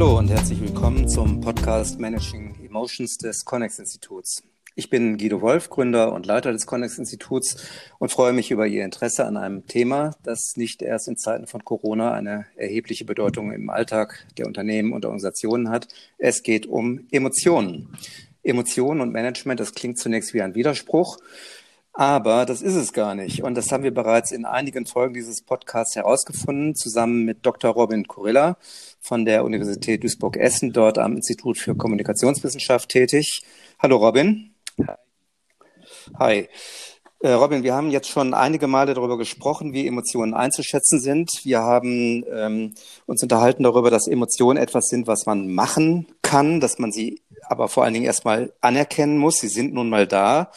Hallo und herzlich willkommen zum Podcast Managing Emotions des Connex Instituts. Ich bin Guido Wolf, Gründer und Leiter des Connex Instituts und freue mich über Ihr Interesse an einem Thema, das nicht erst in Zeiten von Corona eine erhebliche Bedeutung im Alltag der Unternehmen und Organisationen hat. Es geht um Emotionen. Emotionen und Management, das klingt zunächst wie ein Widerspruch. Aber das ist es gar nicht. Und das haben wir bereits in einigen Folgen dieses Podcasts herausgefunden, zusammen mit Dr. Robin Kurilla von der Universität Duisburg-Essen, dort am Institut für Kommunikationswissenschaft tätig. Hallo Robin. Hi. Äh, Robin, wir haben jetzt schon einige Male darüber gesprochen, wie Emotionen einzuschätzen sind. Wir haben ähm, uns unterhalten darüber, dass Emotionen etwas sind, was man machen kann, dass man sie aber vor allen Dingen erstmal anerkennen muss. Sie sind nun mal da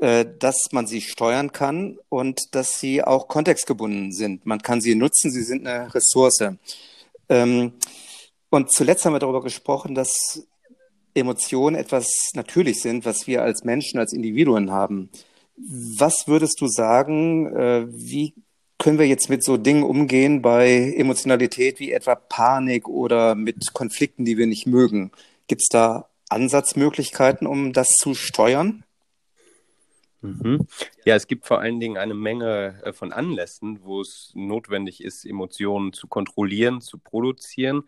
dass man sie steuern kann und dass sie auch kontextgebunden sind. Man kann sie nutzen, sie sind eine Ressource. Ähm, und zuletzt haben wir darüber gesprochen, dass Emotionen etwas natürlich sind, was wir als Menschen, als Individuen haben. Was würdest du sagen, äh, wie können wir jetzt mit so Dingen umgehen bei Emotionalität wie etwa Panik oder mit Konflikten, die wir nicht mögen? Gibt es da Ansatzmöglichkeiten, um das zu steuern? Mhm. Ja, es gibt vor allen Dingen eine Menge äh, von Anlässen, wo es notwendig ist, Emotionen zu kontrollieren, zu produzieren.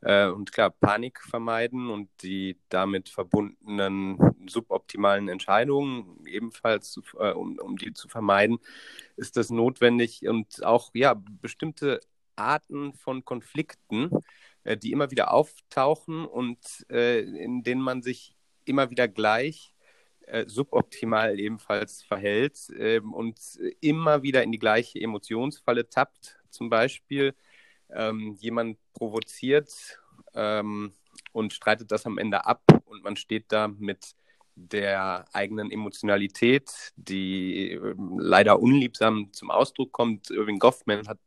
Äh, und klar, Panik vermeiden und die damit verbundenen suboptimalen Entscheidungen ebenfalls, zu, äh, um, um die zu vermeiden, ist das notwendig. Und auch ja, bestimmte Arten von Konflikten, die immer wieder auftauchen und in denen man sich immer wieder gleich äh, suboptimal ebenfalls verhält ähm, und immer wieder in die gleiche Emotionsfalle tappt. Zum Beispiel ähm, jemand provoziert ähm, und streitet das am Ende ab und man steht da mit der eigenen Emotionalität, die äh, leider unliebsam zum Ausdruck kommt. Irving Goffman hat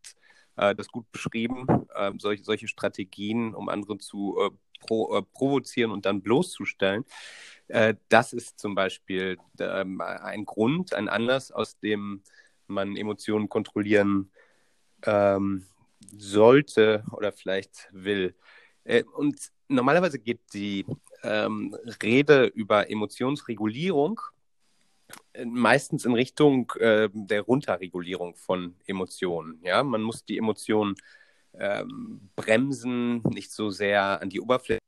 äh, das gut beschrieben, äh, solche, solche Strategien, um andere zu äh, pro, äh, provozieren und dann bloßzustellen. Äh, das ist zum Beispiel ähm, ein Grund, ein Anlass, aus dem man Emotionen kontrollieren ähm, sollte oder vielleicht will. Äh, und normalerweise geht die ähm, Rede über Emotionsregulierung äh, meistens in Richtung äh, der Runterregulierung von Emotionen. Ja, man muss die Emotionen ähm, bremsen, nicht so sehr an die Oberfläche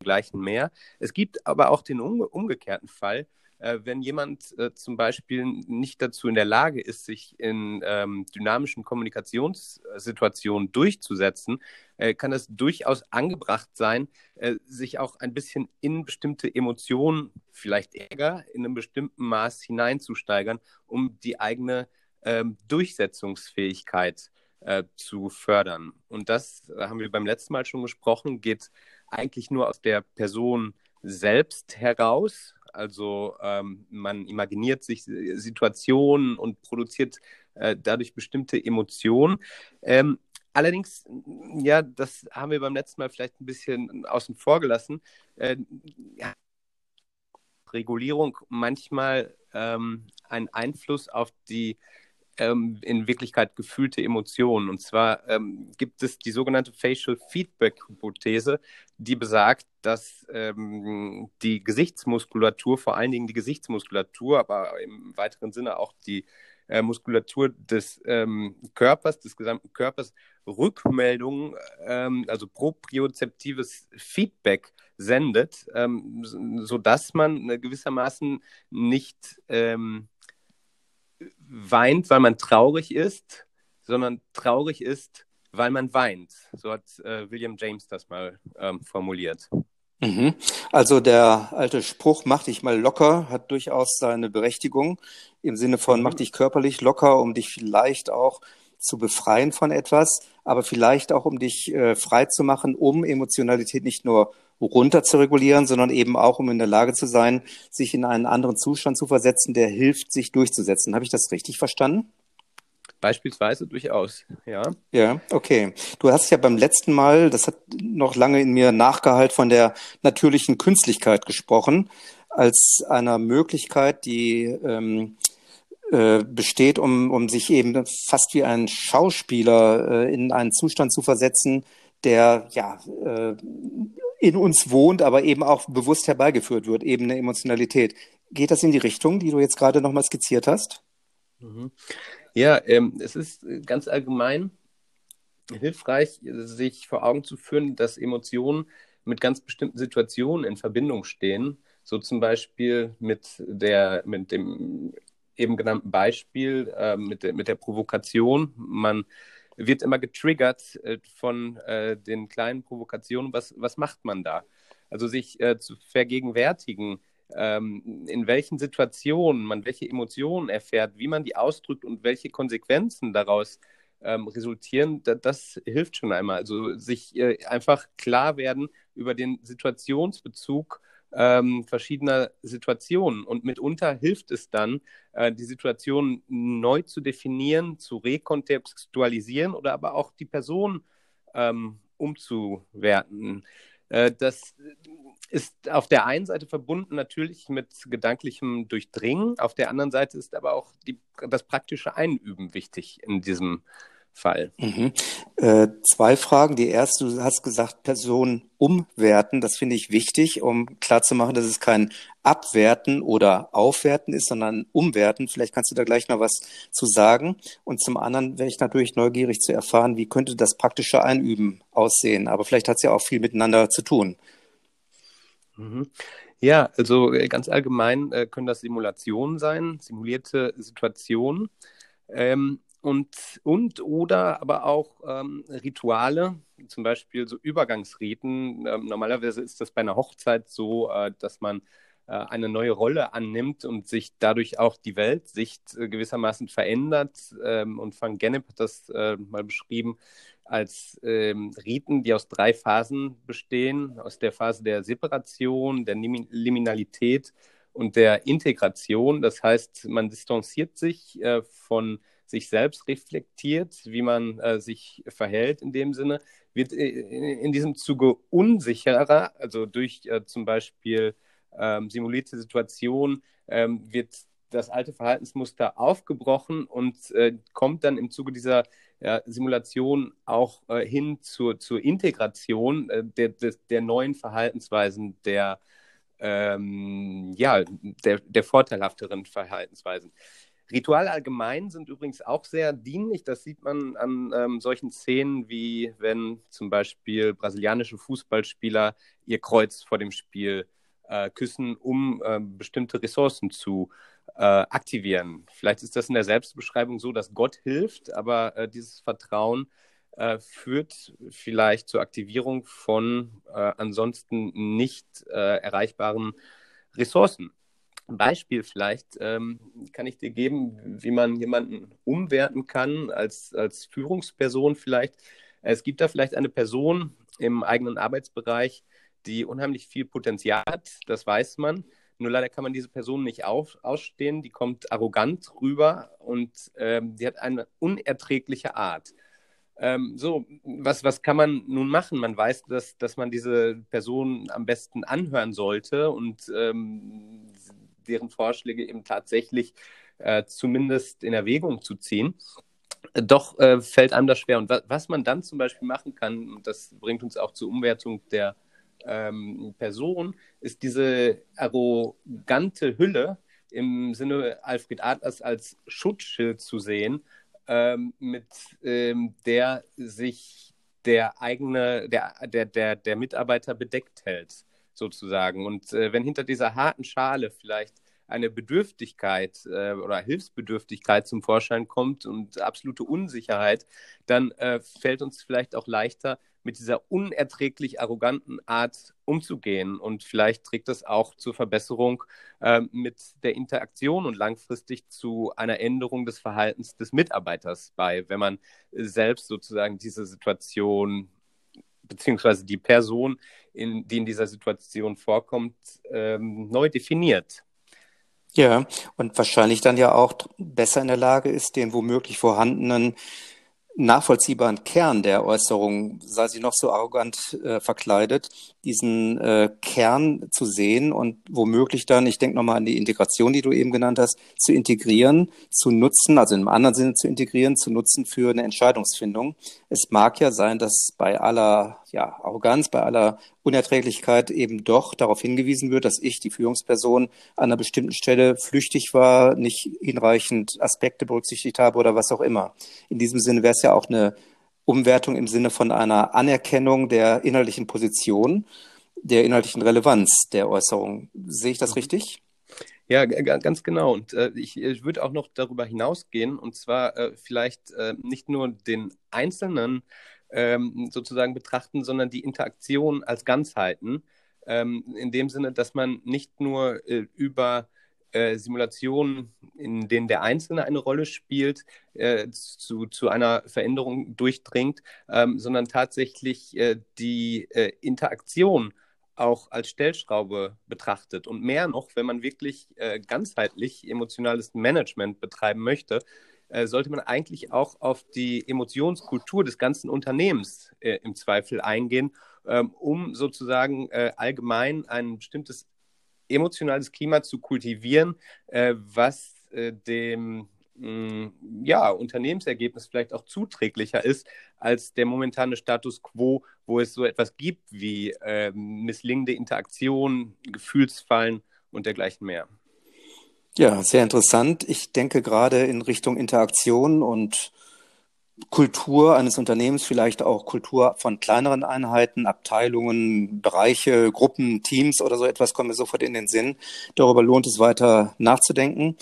gleichen mehr. Es gibt aber auch den umgekehrten Fall, äh, wenn jemand äh, zum Beispiel nicht dazu in der Lage ist, sich in ähm, dynamischen Kommunikationssituationen durchzusetzen, äh, kann es durchaus angebracht sein, äh, sich auch ein bisschen in bestimmte Emotionen, vielleicht Ärger, in einem bestimmten Maß hineinzusteigern, um die eigene ähm, Durchsetzungsfähigkeit äh, zu fördern. Und das haben wir beim letzten Mal schon gesprochen, geht eigentlich nur aus der Person selbst heraus. Also ähm, man imaginiert sich Situationen und produziert äh, dadurch bestimmte Emotionen. Ähm, allerdings, ja, das haben wir beim letzten Mal vielleicht ein bisschen außen vor gelassen. Äh, ja, Regulierung manchmal ähm, einen Einfluss auf die ähm, in Wirklichkeit gefühlte Emotionen. Und zwar ähm, gibt es die sogenannte Facial Feedback-Hypothese, die besagt, dass ähm, die Gesichtsmuskulatur, vor allen Dingen die Gesichtsmuskulatur, aber im weiteren Sinne auch die äh, Muskulatur des ähm, Körpers, des gesamten Körpers, Rückmeldungen, ähm, also propriozeptives Feedback sendet, ähm, sodass man gewissermaßen nicht ähm, weint, weil man traurig ist, sondern traurig ist, weil man weint. So hat äh, William James das mal ähm, formuliert. Mhm. Also der alte Spruch, mach dich mal locker, hat durchaus seine Berechtigung im Sinne von, mhm. mach dich körperlich locker, um dich vielleicht auch zu befreien von etwas, aber vielleicht auch um dich äh, frei zu machen, um Emotionalität nicht nur runter zu regulieren, sondern eben auch, um in der Lage zu sein, sich in einen anderen Zustand zu versetzen, der hilft, sich durchzusetzen. Habe ich das richtig verstanden? Beispielsweise durchaus, ja. Ja, okay. Du hast ja beim letzten Mal, das hat noch lange in mir nachgehalt, von der natürlichen Künstlichkeit gesprochen, als einer Möglichkeit, die ähm, äh, besteht, um, um sich eben fast wie ein Schauspieler äh, in einen Zustand zu versetzen, der ja äh, in uns wohnt, aber eben auch bewusst herbeigeführt wird, eben eine Emotionalität. Geht das in die Richtung, die du jetzt gerade nochmal skizziert hast? Mhm. Ja, ähm, es ist ganz allgemein hilfreich, sich vor Augen zu führen, dass Emotionen mit ganz bestimmten Situationen in Verbindung stehen. So zum Beispiel mit, der, mit dem eben genannten Beispiel, äh, mit, der, mit der Provokation. Man wird immer getriggert äh, von äh, den kleinen Provokationen. Was, was macht man da? Also sich äh, zu vergegenwärtigen, ähm, in welchen Situationen man welche Emotionen erfährt, wie man die ausdrückt und welche Konsequenzen daraus ähm, resultieren, da, das hilft schon einmal. Also sich äh, einfach klar werden über den Situationsbezug ähm, verschiedener Situationen. Und mitunter hilft es dann, äh, die Situation neu zu definieren, zu rekontextualisieren oder aber auch die Person ähm, umzuwerten. Äh, das ist auf der einen Seite verbunden natürlich mit gedanklichem Durchdringen, auf der anderen Seite ist aber auch die, das praktische Einüben wichtig in diesem Fall. Mhm. Äh, zwei Fragen. Die erste, du hast gesagt, Person umwerten. Das finde ich wichtig, um klarzumachen, dass es kein Abwerten oder Aufwerten ist, sondern Umwerten. Vielleicht kannst du da gleich noch was zu sagen. Und zum anderen wäre ich natürlich neugierig zu erfahren, wie könnte das praktische Einüben aussehen. Aber vielleicht hat es ja auch viel miteinander zu tun. Mhm. Ja, also äh, ganz allgemein äh, können das Simulationen sein, simulierte Situationen. Ähm, und, und oder aber auch ähm, Rituale, zum Beispiel so Übergangsriten. Ähm, normalerweise ist das bei einer Hochzeit so, äh, dass man äh, eine neue Rolle annimmt und sich dadurch auch die Weltsicht äh, gewissermaßen verändert. Ähm, und Van Gennep hat das äh, mal beschrieben als ähm, Riten, die aus drei Phasen bestehen. Aus der Phase der Separation, der Liminalität und der Integration. Das heißt, man distanziert sich äh, von sich selbst reflektiert, wie man äh, sich verhält in dem Sinne, wird äh, in diesem Zuge unsicherer, also durch äh, zum Beispiel ähm, simulierte Situationen, ähm, wird das alte Verhaltensmuster aufgebrochen und äh, kommt dann im Zuge dieser ja, Simulation auch äh, hin zur, zur Integration äh, der, der, der, neuen Verhaltensweisen, der, ähm, ja, der, der vorteilhafteren Verhaltensweisen. Rituale allgemein sind übrigens auch sehr dienlich. Das sieht man an ähm, solchen Szenen, wie wenn zum Beispiel brasilianische Fußballspieler ihr Kreuz vor dem Spiel äh, küssen, um äh, bestimmte Ressourcen zu äh, aktivieren. Vielleicht ist das in der Selbstbeschreibung so, dass Gott hilft, aber äh, dieses Vertrauen äh, führt vielleicht zur Aktivierung von äh, ansonsten nicht erreichbaren Ressourcen. Beispiel vielleicht ähm, kann ich dir geben, wie man jemanden umwerten kann als, als Führungsperson vielleicht. Es gibt da vielleicht eine Person im eigenen Arbeitsbereich, die unheimlich viel Potenzial hat, das weiß man. Nur leider kann man diese Person nicht auf, ausstehen, die kommt arrogant rüber und ähm, die hat eine unerträgliche Art. Ähm, so, was, was kann man nun machen? Man weiß, dass, dass man diese Person am besten anhören sollte und ähm, deren Vorschläge eben tatsächlich äh, zumindest in Erwägung zu ziehen. Doch äh, fällt einem das schwer. Und wa was man dann zum Beispiel machen kann, und das bringt uns auch zur Umwertung der ähm, Person, ist diese arrogante Hülle im Sinne Alfred Adlers als Schutzschild zu sehen, ähm, mit ähm, der sich der eigene, der, der, der, der Mitarbeiter bedeckt hält sozusagen. Und äh, wenn hinter dieser harten Schale vielleicht eine Bedürftigkeit äh, oder Hilfsbedürftigkeit zum Vorschein kommt und absolute Unsicherheit, dann äh, fällt uns vielleicht auch leichter, mit dieser unerträglich arroganten Art umzugehen. Und vielleicht trägt das auch zur Verbesserung äh, mit der Interaktion und langfristig zu einer Änderung des Verhaltens des Mitarbeiters bei, wenn man selbst sozusagen diese Situation beziehungsweise die Person, in, die in dieser Situation vorkommt, ähm, neu definiert. Ja, und wahrscheinlich dann ja auch besser in der Lage ist, den womöglich vorhandenen nachvollziehbaren Kern der Äußerung, sei sie noch so arrogant äh, verkleidet, diesen äh, Kern zu sehen und womöglich dann, ich denke nochmal an die Integration, die du eben genannt hast, zu integrieren, zu nutzen, also im anderen Sinne zu integrieren, zu nutzen für eine Entscheidungsfindung. Es mag ja sein, dass bei aller ja, Arroganz, bei aller Unerträglichkeit eben doch darauf hingewiesen wird, dass ich, die Führungsperson, an einer bestimmten Stelle flüchtig war, nicht hinreichend Aspekte berücksichtigt habe oder was auch immer. In diesem Sinne wäre es ja auch eine Umwertung im Sinne von einer Anerkennung der inhaltlichen Position, der inhaltlichen Relevanz der Äußerung. Sehe ich das mhm. richtig? Ja, ganz genau. Und äh, ich, ich würde auch noch darüber hinausgehen und zwar äh, vielleicht äh, nicht nur den Einzelnen ähm, sozusagen betrachten, sondern die Interaktion als Ganzheiten. Ähm, in dem Sinne, dass man nicht nur äh, über äh, Simulationen, in denen der Einzelne eine Rolle spielt, äh, zu, zu einer Veränderung durchdringt, ähm, sondern tatsächlich äh, die äh, Interaktion auch als Stellschraube betrachtet. Und mehr noch, wenn man wirklich äh, ganzheitlich emotionales Management betreiben möchte, äh, sollte man eigentlich auch auf die Emotionskultur des ganzen Unternehmens äh, im Zweifel eingehen, ähm, um sozusagen äh, allgemein ein bestimmtes emotionales Klima zu kultivieren, äh, was äh, dem mm, ja, Unternehmensergebnis vielleicht auch zuträglicher ist als der momentane Status quo, wo es so etwas gibt wie misslingende Interaktion, Gefühlsfallen und dergleichen mehr. Ja, sehr interessant. Ich denke gerade in Richtung Interaktion und Kultur eines Unternehmens, vielleicht auch Kultur von kleineren Einheiten, Abteilungen, Bereiche, Gruppen, Teams oder so etwas kommen mir sofort in den Sinn. Darüber lohnt es weiter nachzudenken.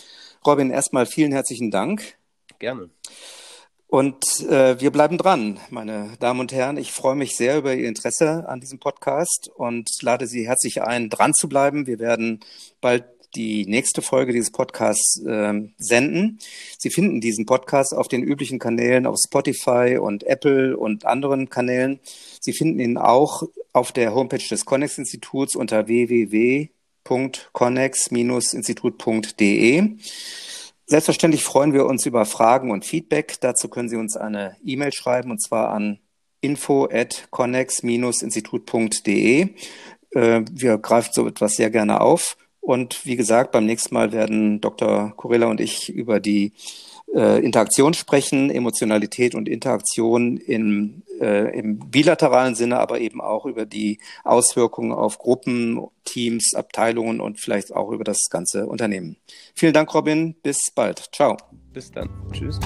Robin, erstmal vielen herzlichen Dank. Gerne. Und äh, wir bleiben dran, meine Damen und Herren. Ich freue mich sehr über Ihr Interesse an diesem Podcast und lade Sie herzlich ein, dran zu bleiben. Wir werden bald die nächste Folge dieses Podcasts äh, senden. Sie finden diesen Podcast auf den üblichen Kanälen auf Spotify und Apple und anderen Kanälen. Sie finden ihn auch auf der Homepage des Connex-Instituts unter www.connex-institut.de. Selbstverständlich freuen wir uns über Fragen und Feedback. Dazu können Sie uns eine E-Mail schreiben und zwar an info at connex-institut.de. Äh, wir greifen so etwas sehr gerne auf. Und wie gesagt, beim nächsten Mal werden Dr. Corella und ich über die äh, Interaktion sprechen, Emotionalität und Interaktion in, äh, im bilateralen Sinne, aber eben auch über die Auswirkungen auf Gruppen, Teams, Abteilungen und vielleicht auch über das ganze Unternehmen. Vielen Dank, Robin. Bis bald. Ciao. Bis dann. Tschüss.